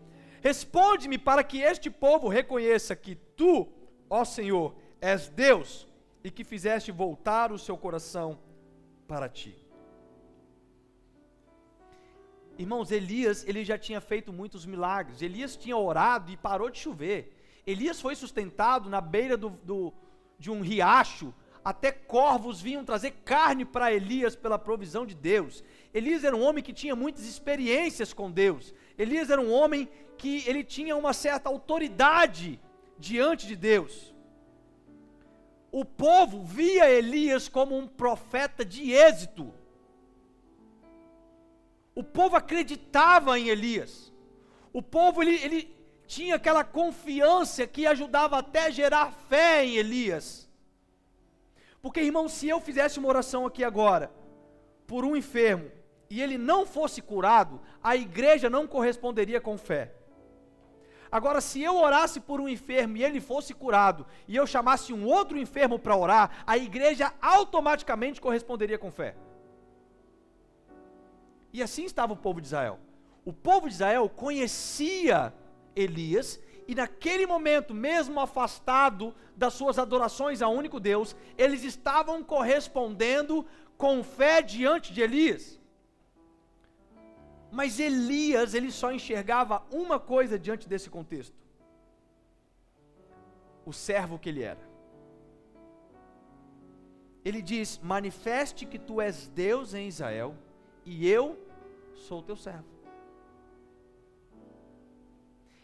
S1: Responde-me para que este povo reconheça que tu, ó Senhor, és Deus e que fizeste voltar o seu coração para ti. Irmãos, Elias, ele já tinha feito muitos milagres. Elias tinha orado e parou de chover. Elias foi sustentado na beira do, do, de um riacho. Até corvos vinham trazer carne para Elias pela provisão de Deus. Elias era um homem que tinha muitas experiências com Deus. Elias era um homem que ele tinha uma certa autoridade diante de Deus. O povo via Elias como um profeta de êxito. O povo acreditava em Elias. O povo ele, ele tinha aquela confiança que ajudava até a gerar fé em Elias. Porque, irmão, se eu fizesse uma oração aqui agora por um enfermo e ele não fosse curado, a igreja não corresponderia com fé. Agora, se eu orasse por um enfermo e ele fosse curado, e eu chamasse um outro enfermo para orar, a igreja automaticamente corresponderia com fé. E assim estava o povo de Israel. O povo de Israel conhecia Elias e naquele momento, mesmo afastado das suas adorações a único Deus, eles estavam correspondendo com fé diante de Elias. Mas Elias, ele só enxergava uma coisa diante desse contexto: o servo que ele era. Ele diz: Manifeste que tu és Deus em Israel, e eu sou teu servo.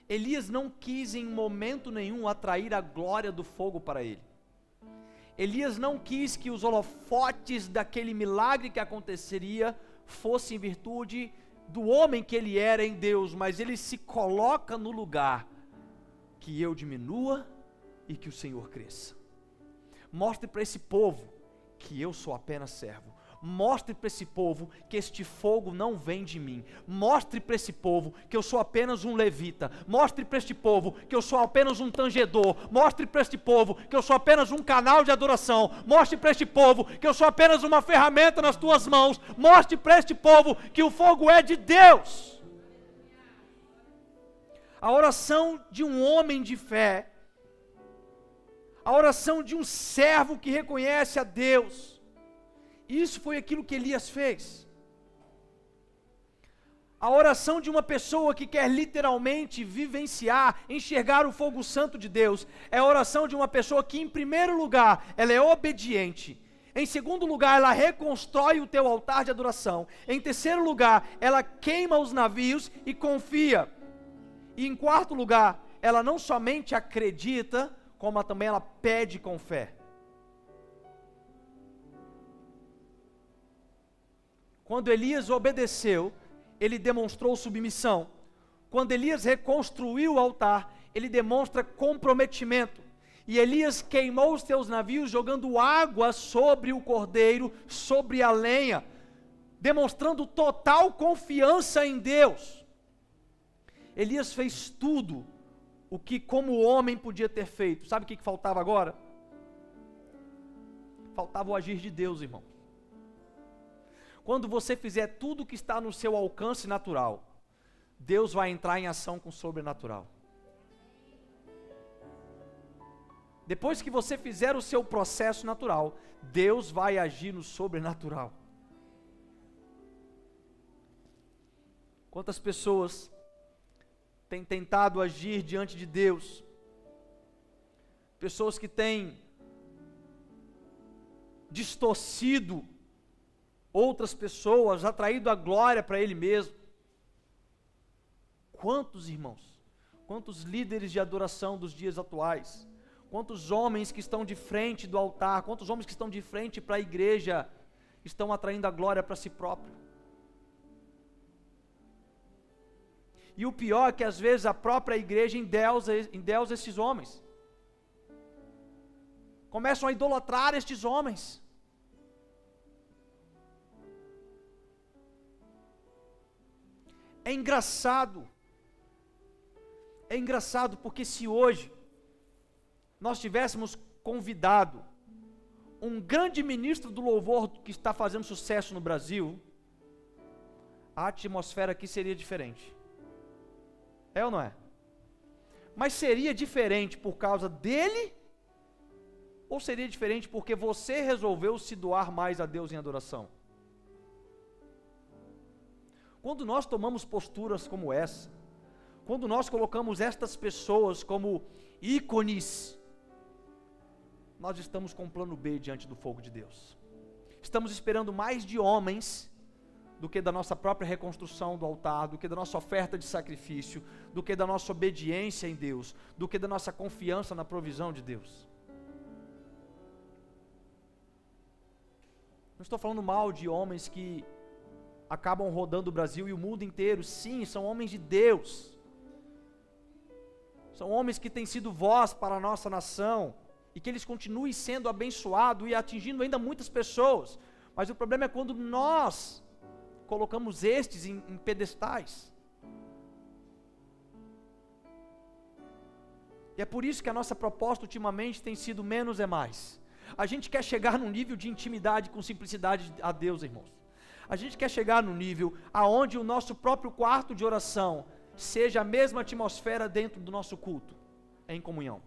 S1: Elias não quis em momento nenhum atrair a glória do fogo para ele. Elias não quis que os holofotes daquele milagre que aconteceria fossem em virtude do homem que ele era em Deus, mas ele se coloca no lugar que eu diminua e que o Senhor cresça. Mostre para esse povo que eu sou apenas servo. Mostre para esse povo que este fogo não vem de mim. Mostre para esse povo que eu sou apenas um levita. Mostre para este povo que eu sou apenas um tangedor. Mostre para este povo que eu sou apenas um canal de adoração. Mostre para este povo que eu sou apenas uma ferramenta nas tuas mãos. Mostre para este povo que o fogo é de Deus. A oração de um homem de fé a oração de um servo que reconhece a Deus. Isso foi aquilo que Elias fez. A oração de uma pessoa que quer literalmente vivenciar, enxergar o fogo santo de Deus, é a oração de uma pessoa que, em primeiro lugar, ela é obediente. Em segundo lugar, ela reconstrói o teu altar de adoração. Em terceiro lugar, ela queima os navios e confia. E em quarto lugar, ela não somente acredita, como também ela pede com fé. Quando Elias obedeceu, ele demonstrou submissão. Quando Elias reconstruiu o altar, ele demonstra comprometimento. E Elias queimou os seus navios jogando água sobre o cordeiro, sobre a lenha, demonstrando total confiança em Deus. Elias fez tudo o que, como homem, podia ter feito. Sabe o que, faltava agora? Faltava o agir de Deus, irmão. Quando você fizer tudo o que está no seu alcance natural, Deus vai entrar em ação com o sobrenatural. Depois que você fizer o seu processo natural, Deus vai agir no sobrenatural. Quantas pessoas têm tentado agir diante de Deus, pessoas que têm distorcido outras pessoas, atraído a glória para Ele mesmo. Quantos irmãos, quantos líderes de adoração dos dias atuais, quantos homens que estão de frente do altar, quantos homens que estão de frente para a igreja, estão atraindo a glória para si próprio. E o pior é que às vezes a própria igreja endeusa, endeusa esses homens. Começam a idolatrar estes homens. É engraçado. É engraçado porque se hoje nós tivéssemos convidado um grande ministro do louvor que está fazendo sucesso no Brasil, a atmosfera aqui seria diferente. É ou não é? Mas seria diferente por causa dele? Ou seria diferente porque você resolveu se doar mais a Deus em adoração? Quando nós tomamos posturas como essa, quando nós colocamos estas pessoas como ícones, nós estamos com um plano B diante do fogo de Deus. Estamos esperando mais de homens do que da nossa própria reconstrução do altar, do que da nossa oferta de sacrifício, do que da nossa obediência em Deus, do que da nossa confiança na provisão de Deus. Não estou falando mal de homens que acabam rodando o Brasil e o mundo inteiro, sim, são homens de Deus. São homens que têm sido voz para a nossa nação e que eles continuem sendo abençoados e atingindo ainda muitas pessoas. Mas o problema é quando nós colocamos estes em, em pedestais. E é por isso que a nossa proposta ultimamente tem sido menos é mais. A gente quer chegar num nível de intimidade com simplicidade a Deus, irmãos. A gente quer chegar no nível aonde o nosso próprio quarto de oração seja a mesma atmosfera dentro do nosso culto, em comunhão.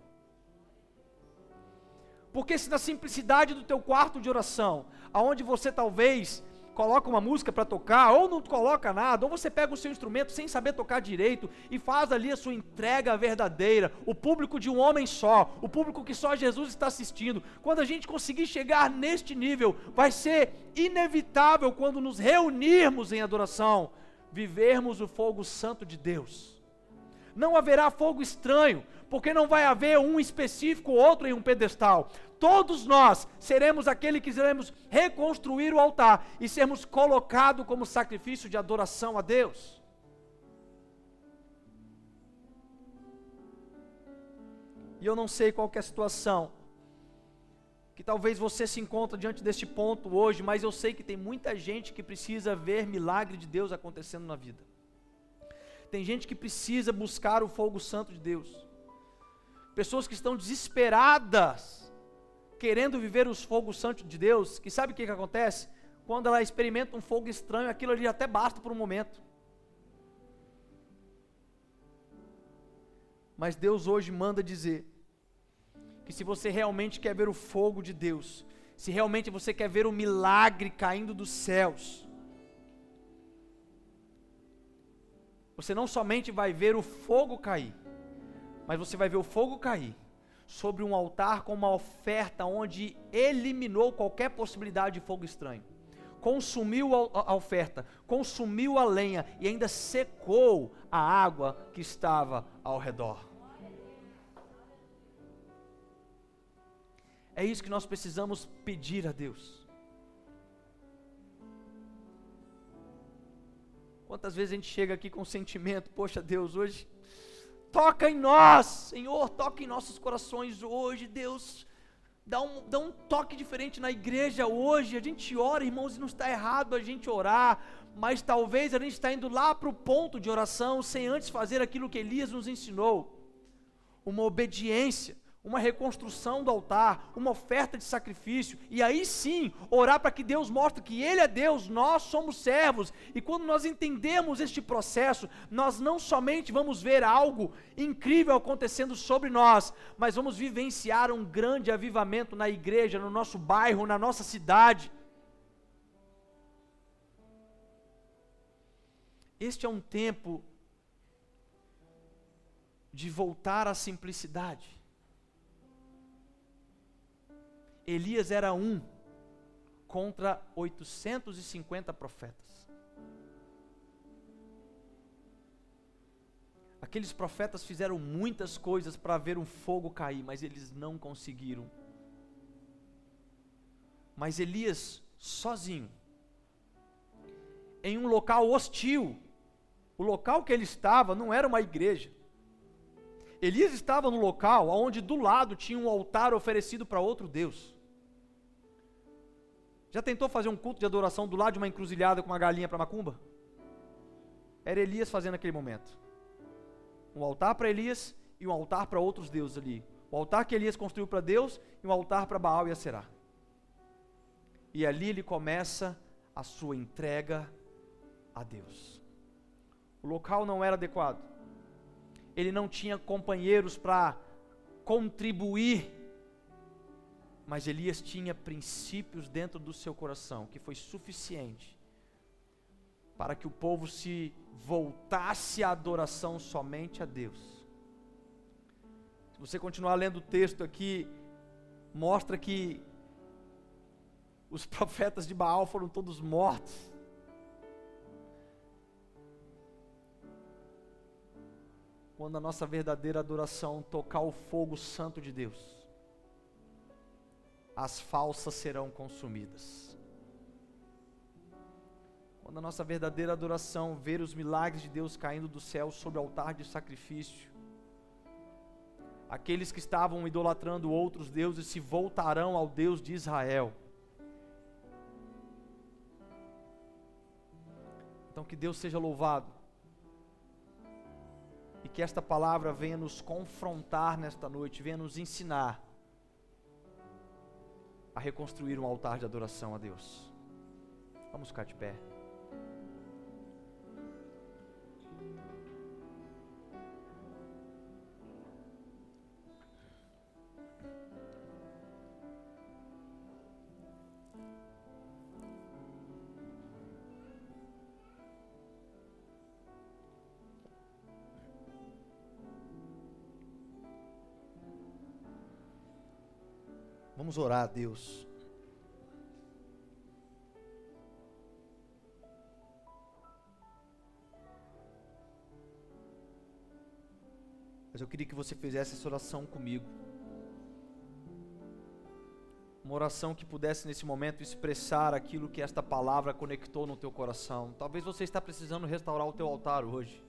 S1: Porque se na simplicidade do teu quarto de oração, aonde você talvez coloca uma música para tocar, ou não coloca nada, ou você pega o seu instrumento sem saber tocar direito e faz ali a sua entrega verdadeira, o público de um homem só, o público que só Jesus está assistindo. Quando a gente conseguir chegar neste nível, vai ser inevitável quando nos reunirmos em adoração, vivermos o fogo santo de Deus. Não haverá fogo estranho, porque não vai haver um específico, outro em um pedestal todos nós seremos aquele que iremos reconstruir o altar e sermos colocados como sacrifício de adoração a Deus. E eu não sei qual é a situação que talvez você se encontre diante deste ponto hoje, mas eu sei que tem muita gente que precisa ver milagre de Deus acontecendo na vida. Tem gente que precisa buscar o fogo santo de Deus. Pessoas que estão desesperadas querendo viver os fogos santos de Deus, que sabe o que, que acontece? Quando ela experimenta um fogo estranho, aquilo ali até basta por um momento. Mas Deus hoje manda dizer que se você realmente quer ver o fogo de Deus, se realmente você quer ver o milagre caindo dos céus, você não somente vai ver o fogo cair, mas você vai ver o fogo cair sobre um altar com uma oferta onde eliminou qualquer possibilidade de fogo estranho. Consumiu a, oferta, consumiu a lenha e ainda secou a água que estava ao redor. É isso que nós precisamos pedir a Deus. Quantas vezes a gente chega aqui com o sentimento, poxa Deus, hoje Toca em nós, Senhor, toca em nossos corações hoje, Deus. Dá um, dá um toque diferente na igreja hoje. A gente ora, irmãos, e não está errado a gente orar, mas talvez a gente está indo lá para o ponto de oração sem antes fazer aquilo que Elias nos ensinou uma obediência uma reconstrução do altar, uma oferta de sacrifício, e aí sim orar para que Deus mostre que Ele é Deus, nós somos servos, e quando nós entendemos este processo, nós não somente vamos ver algo incrível acontecendo sobre nós, mas vamos vivenciar um grande avivamento na igreja, no nosso bairro, na nossa cidade. Este é um tempo de voltar à simplicidade Elias era um contra 850 profetas. Aqueles profetas fizeram muitas coisas para ver um fogo cair, mas eles não conseguiram. Mas Elias, sozinho, em um local hostil, o local que ele estava não era uma igreja. Elias estava no local onde do lado tinha um altar oferecido para outro Deus. Já tentou fazer um culto de adoração do lado de uma encruzilhada com uma galinha para macumba? Era Elias fazendo aquele momento. Um altar para Elias e um altar para outros deuses ali. O altar que Elias construiu para Deus e um altar para Baal e Aserá. E ali ele começa a sua entrega a Deus. O local não era adequado. Ele não tinha companheiros para contribuir mas Elias tinha princípios dentro do seu coração que foi suficiente para que o povo se voltasse à adoração somente a Deus. Se você continuar lendo o texto aqui, mostra que os profetas de Baal foram todos mortos. Quando a nossa verdadeira adoração tocar o fogo santo de Deus as falsas serão consumidas. Quando a nossa verdadeira adoração ver os milagres de Deus caindo do céu sobre o altar de sacrifício, aqueles que estavam idolatrando outros deuses se voltarão ao Deus de Israel. Então que Deus seja louvado e que esta palavra venha nos confrontar nesta noite, venha nos ensinar a reconstruir um altar de adoração a Deus. Vamos ficar de pé. Vamos orar a Deus. Mas eu queria que você fizesse essa oração comigo. Uma oração que pudesse nesse momento expressar aquilo que esta palavra conectou no teu coração. Talvez você está precisando restaurar o teu altar hoje.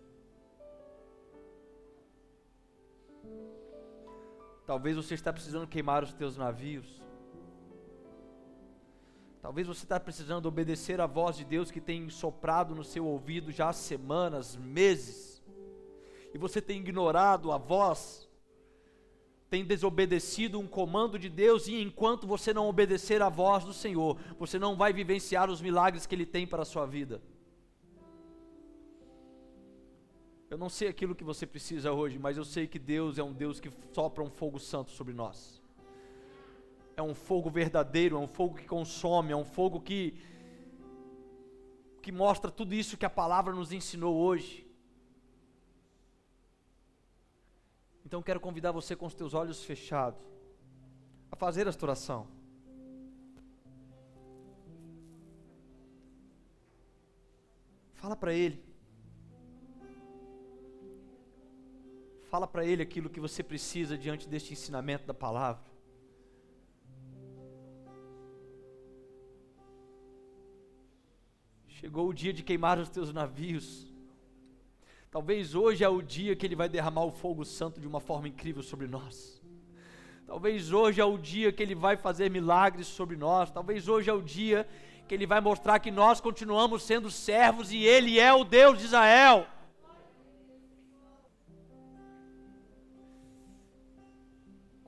S1: Talvez você está precisando queimar os teus navios. Talvez você está precisando obedecer a voz de Deus que tem soprado no seu ouvido já há semanas, meses e você tem ignorado a voz, tem desobedecido um comando de Deus, e enquanto você não obedecer a voz do Senhor, você não vai vivenciar os milagres que Ele tem para a sua vida. Eu não sei aquilo que você precisa hoje, mas eu sei que Deus é um Deus que sopra um fogo santo sobre nós. É um fogo verdadeiro, é um fogo que consome, é um fogo que que mostra tudo isso que a palavra nos ensinou hoje. Então quero convidar você com os teus olhos fechados a fazer esta oração. Fala para Ele. Fala para Ele aquilo que você precisa diante deste ensinamento da palavra. Chegou o dia de queimar os teus navios. Talvez hoje é o dia que Ele vai derramar o fogo santo de uma forma incrível sobre nós. Talvez hoje é o dia que Ele vai fazer milagres sobre nós. Talvez hoje é o dia que Ele vai mostrar que nós continuamos sendo servos e Ele é o Deus de Israel.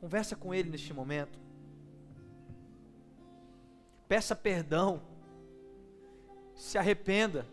S1: Conversa com Ele neste momento. Peça perdão. Se arrependa.